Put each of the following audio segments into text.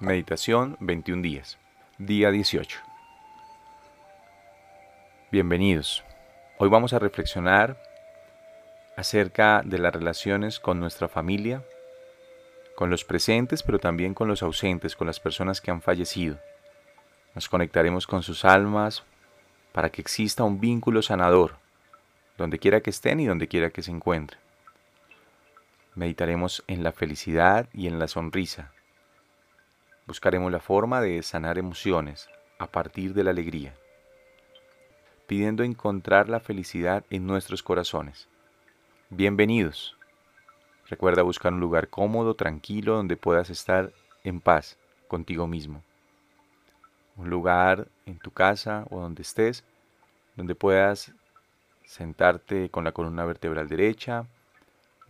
Meditación 21 días. Día 18. Bienvenidos. Hoy vamos a reflexionar acerca de las relaciones con nuestra familia, con los presentes, pero también con los ausentes, con las personas que han fallecido. Nos conectaremos con sus almas para que exista un vínculo sanador, donde quiera que estén y donde quiera que se encuentren. Meditaremos en la felicidad y en la sonrisa. Buscaremos la forma de sanar emociones a partir de la alegría, pidiendo encontrar la felicidad en nuestros corazones. Bienvenidos. Recuerda buscar un lugar cómodo, tranquilo, donde puedas estar en paz contigo mismo. Un lugar en tu casa o donde estés, donde puedas sentarte con la columna vertebral derecha,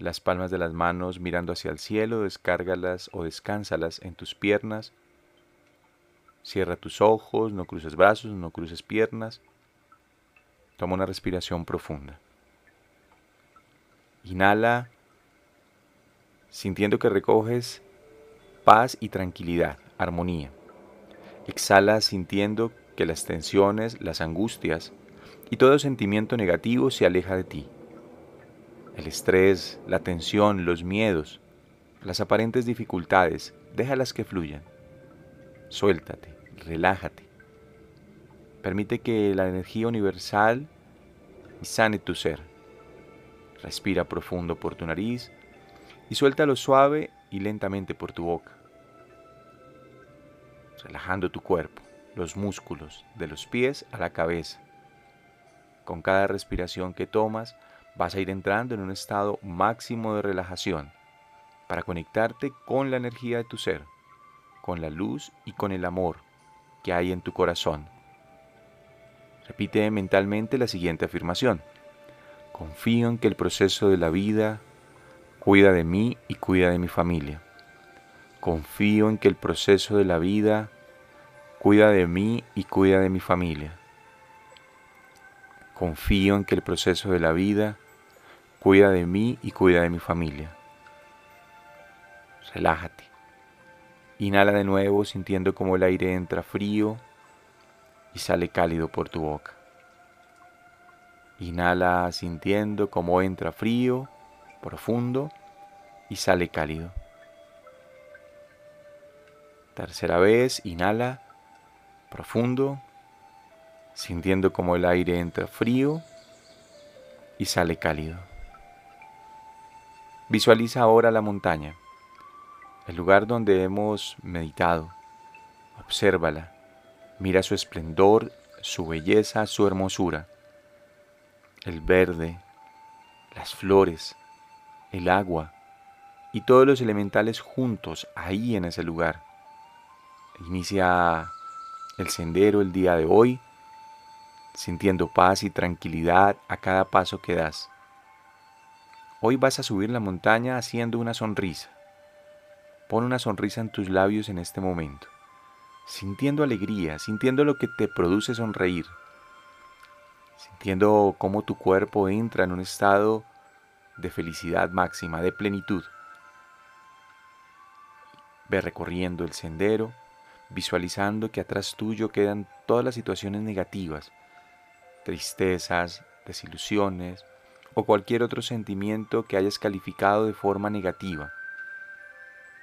las palmas de las manos mirando hacia el cielo, descárgalas o descánsalas en tus piernas. Cierra tus ojos, no cruces brazos, no cruces piernas. Toma una respiración profunda. Inhala, sintiendo que recoges paz y tranquilidad, armonía. Exhala sintiendo que las tensiones, las angustias y todo sentimiento negativo se aleja de ti el estrés, la tensión, los miedos, las aparentes dificultades, déjalas que fluyan. Suéltate, relájate. Permite que la energía universal sane tu ser. Respira profundo por tu nariz y suéltalo suave y lentamente por tu boca. Relajando tu cuerpo, los músculos, de los pies a la cabeza. Con cada respiración que tomas, vas a ir entrando en un estado máximo de relajación para conectarte con la energía de tu ser, con la luz y con el amor que hay en tu corazón. Repite mentalmente la siguiente afirmación. Confío en que el proceso de la vida cuida de mí y cuida de mi familia. Confío en que el proceso de la vida cuida de mí y cuida de mi familia. Confío en que el proceso de la vida cuida de mí y cuida de mi familia. Relájate. Inhala de nuevo sintiendo como el aire entra frío y sale cálido por tu boca. Inhala sintiendo como entra frío, profundo y sale cálido. Tercera vez, inhala profundo sintiendo como el aire entra frío y sale cálido. Visualiza ahora la montaña, el lugar donde hemos meditado. Obsérvala, mira su esplendor, su belleza, su hermosura, el verde, las flores, el agua y todos los elementales juntos ahí en ese lugar. Inicia el sendero el día de hoy sintiendo paz y tranquilidad a cada paso que das. Hoy vas a subir la montaña haciendo una sonrisa. Pon una sonrisa en tus labios en este momento, sintiendo alegría, sintiendo lo que te produce sonreír, sintiendo cómo tu cuerpo entra en un estado de felicidad máxima, de plenitud. Ve recorriendo el sendero, visualizando que atrás tuyo quedan todas las situaciones negativas, tristezas, desilusiones o cualquier otro sentimiento que hayas calificado de forma negativa.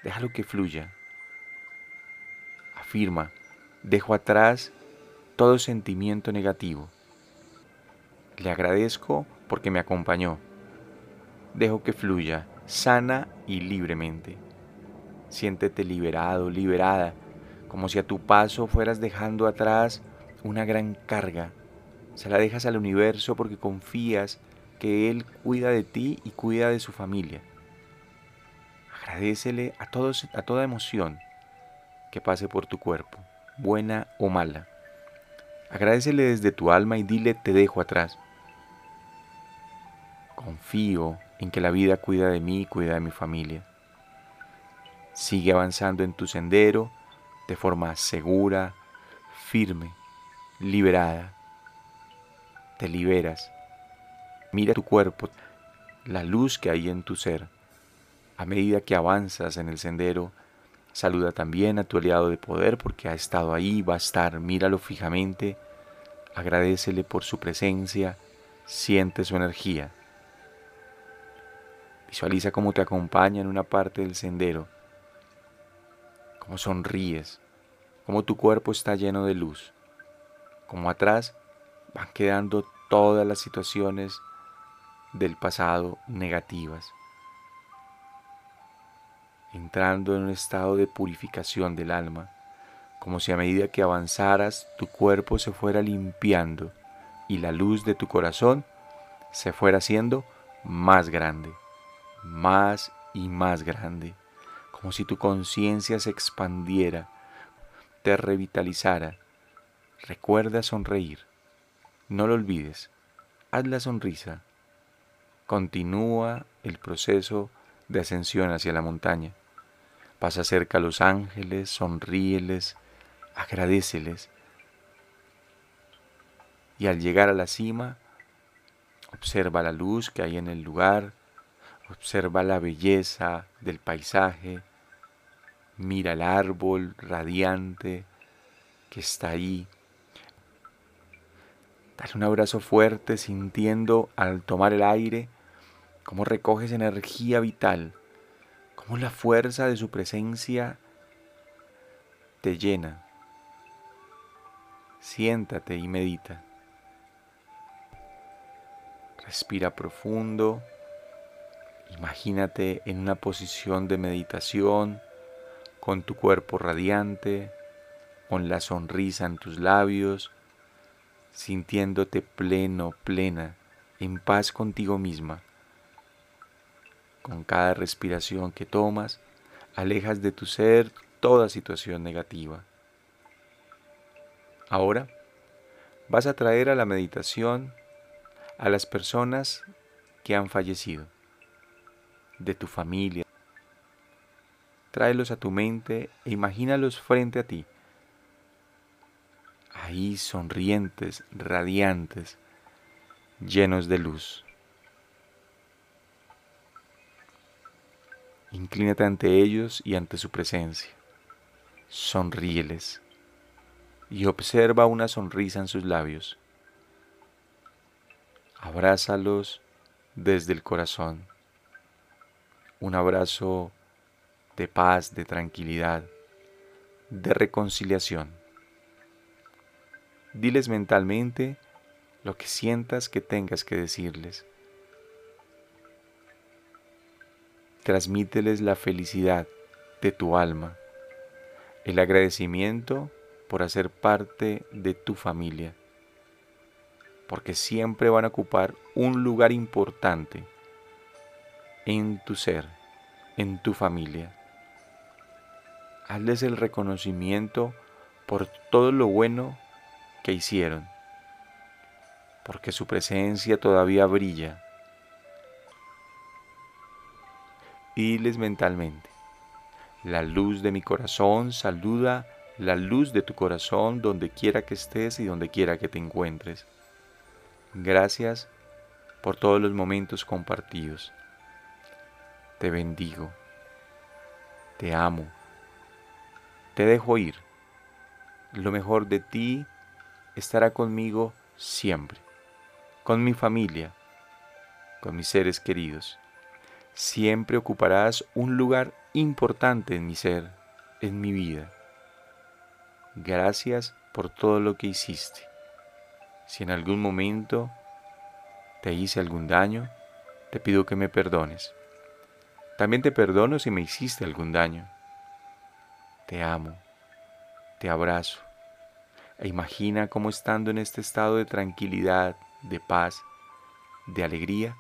Déjalo que fluya. Afirma, dejo atrás todo sentimiento negativo. Le agradezco porque me acompañó. Dejo que fluya, sana y libremente. Siéntete liberado, liberada, como si a tu paso fueras dejando atrás una gran carga se la dejas al universo porque confías que Él cuida de ti y cuida de su familia. Agradecele a, todos, a toda emoción que pase por tu cuerpo, buena o mala. Agradecele desde tu alma y dile te dejo atrás. Confío en que la vida cuida de mí y cuida de mi familia. Sigue avanzando en tu sendero de forma segura, firme, liberada te liberas. Mira tu cuerpo, la luz que hay en tu ser. A medida que avanzas en el sendero, Saluda también a tu aliado de poder porque ha estado ahí, va a estar, míralo fijamente, agradecele por su presencia, siente su energía. Visualiza cómo te acompaña en una parte del sendero, cómo sonríes, cómo tu cuerpo está lleno de luz, cómo atrás van quedando todas las situaciones del pasado negativas entrando en un estado de purificación del alma, como si a medida que avanzaras tu cuerpo se fuera limpiando y la luz de tu corazón se fuera haciendo más grande, más y más grande, como si tu conciencia se expandiera, te revitalizara. Recuerda sonreír, no lo olvides, haz la sonrisa, continúa el proceso de ascensión hacia la montaña. Pasa cerca a los ángeles, sonríeles, agradeceles. Y al llegar a la cima, observa la luz que hay en el lugar, observa la belleza del paisaje, mira el árbol radiante que está ahí. Dale un abrazo fuerte sintiendo al tomar el aire cómo recoges energía vital, cómo la fuerza de su presencia te llena. Siéntate y medita. Respira profundo. Imagínate en una posición de meditación con tu cuerpo radiante, con la sonrisa en tus labios, sintiéndote pleno, plena, en paz contigo misma. Con cada respiración que tomas, alejas de tu ser toda situación negativa. Ahora vas a traer a la meditación a las personas que han fallecido, de tu familia. Tráelos a tu mente e imagínalos frente a ti, ahí sonrientes, radiantes, llenos de luz. Inclínate ante ellos y ante su presencia. Sonríeles y observa una sonrisa en sus labios. Abrázalos desde el corazón. Un abrazo de paz, de tranquilidad, de reconciliación. Diles mentalmente lo que sientas que tengas que decirles. transmíteles la felicidad de tu alma, el agradecimiento por hacer parte de tu familia, porque siempre van a ocupar un lugar importante en tu ser, en tu familia. Hazles el reconocimiento por todo lo bueno hicieron, porque su presencia todavía brilla diles mentalmente, la luz de mi corazón saluda la luz de tu corazón donde quiera que estés y donde quiera que te encuentres. Gracias por todos los momentos compartidos. Te bendigo. Te amo. Te dejo ir. Lo mejor de ti estará conmigo siempre, con mi familia, con mis seres queridos siempre ocuparás un lugar importante en mi ser, en mi vida. Gracias por todo lo que hiciste. Si en algún momento te hice algún daño, te pido que me perdones. También te perdono si me hiciste algún daño. Te amo, te abrazo e imagina cómo estando en este estado de tranquilidad, de paz, de alegría,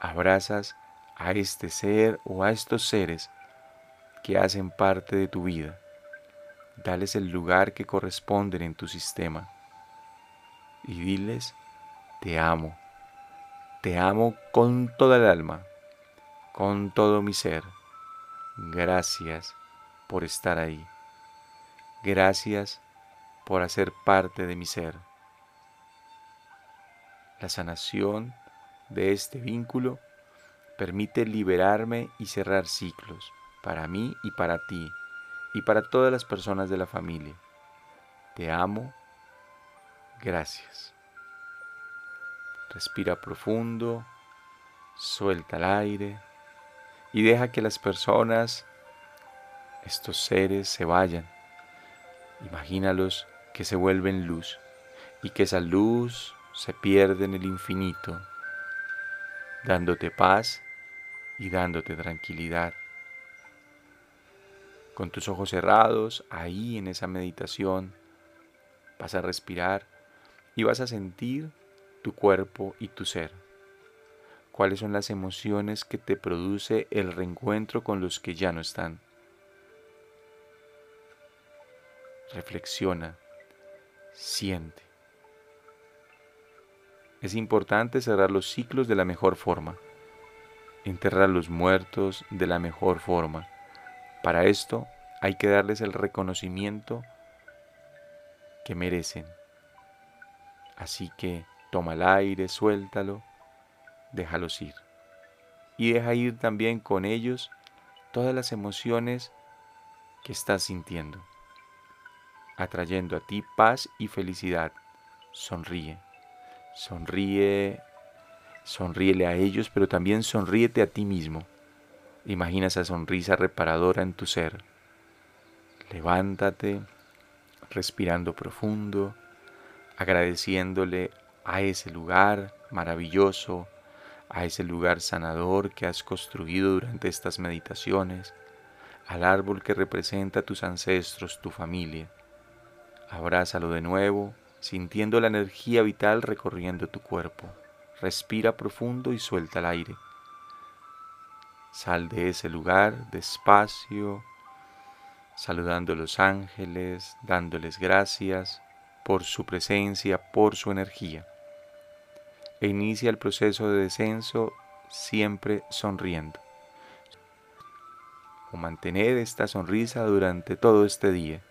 abrazas a este ser o a estos seres que hacen parte de tu vida. Dales el lugar que corresponden en tu sistema y diles, te amo, te amo con toda el alma, con todo mi ser. Gracias por estar ahí. Gracias por hacer parte de mi ser. La sanación de este vínculo permite liberarme y cerrar ciclos para mí y para ti, y para todas las personas de la familia. Te amo. Gracias. Respira profundo, suelta el aire y deja que las personas, estos seres, se vayan. Imagínalos que se vuelven luz y que esa luz se pierde en el infinito, dándote paz y dándote tranquilidad. Con tus ojos cerrados, ahí en esa meditación, vas a respirar y vas a sentir tu cuerpo y tu ser. ¿Cuáles son las emociones que te produce el reencuentro con los que ya no están? Reflexiona, siente. Es importante cerrar los ciclos de la mejor forma, enterrar los muertos de la mejor forma. Para esto hay que darles el reconocimiento que merecen. Así que toma el aire, suéltalo, déjalos ir. Y deja ir también con ellos todas las emociones que estás sintiendo, atrayendo a ti paz y felicidad. Sonríe, sonríe, sonríele a ellos, pero también sonríete a ti mismo. Imagina esa sonrisa reparadora en tu ser. Levántate, respirando profundo, agradeciéndole a ese lugar maravilloso, a ese lugar sanador que has construido durante estas meditaciones, al árbol que representa a tus ancestros, tu familia. Abrázalo de nuevo, sintiendo la energía vital recorriendo tu cuerpo. Respira profundo y suelta el aire. Sal de ese lugar despacio, saludando a los ángeles, dándoles gracias por su presencia, por su energía. E inicia el proceso de descenso siempre sonriendo. O mantener esta sonrisa durante todo este día.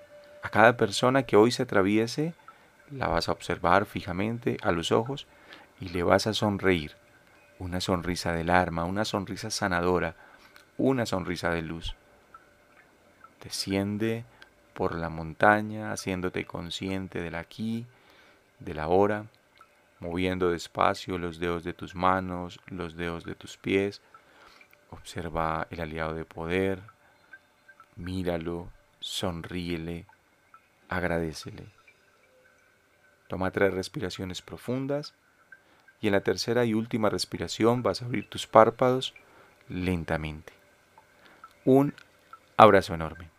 A cada persona que hoy se atraviese, la vas a observar fijamente a los ojos y le vas a sonreír. Una sonrisa del alma, una sonrisa sanadora, una sonrisa de luz. Desciende por la montaña, haciéndote consciente del aquí, del ahora, moviendo despacio los dedos de tus manos, los dedos de tus pies. Observa el aliado de poder, míralo, sonríele, agradecele. Toma tres respiraciones profundas y en la tercera y última respiración vas a abrir tus párpados lentamente. Un abrazo enorme.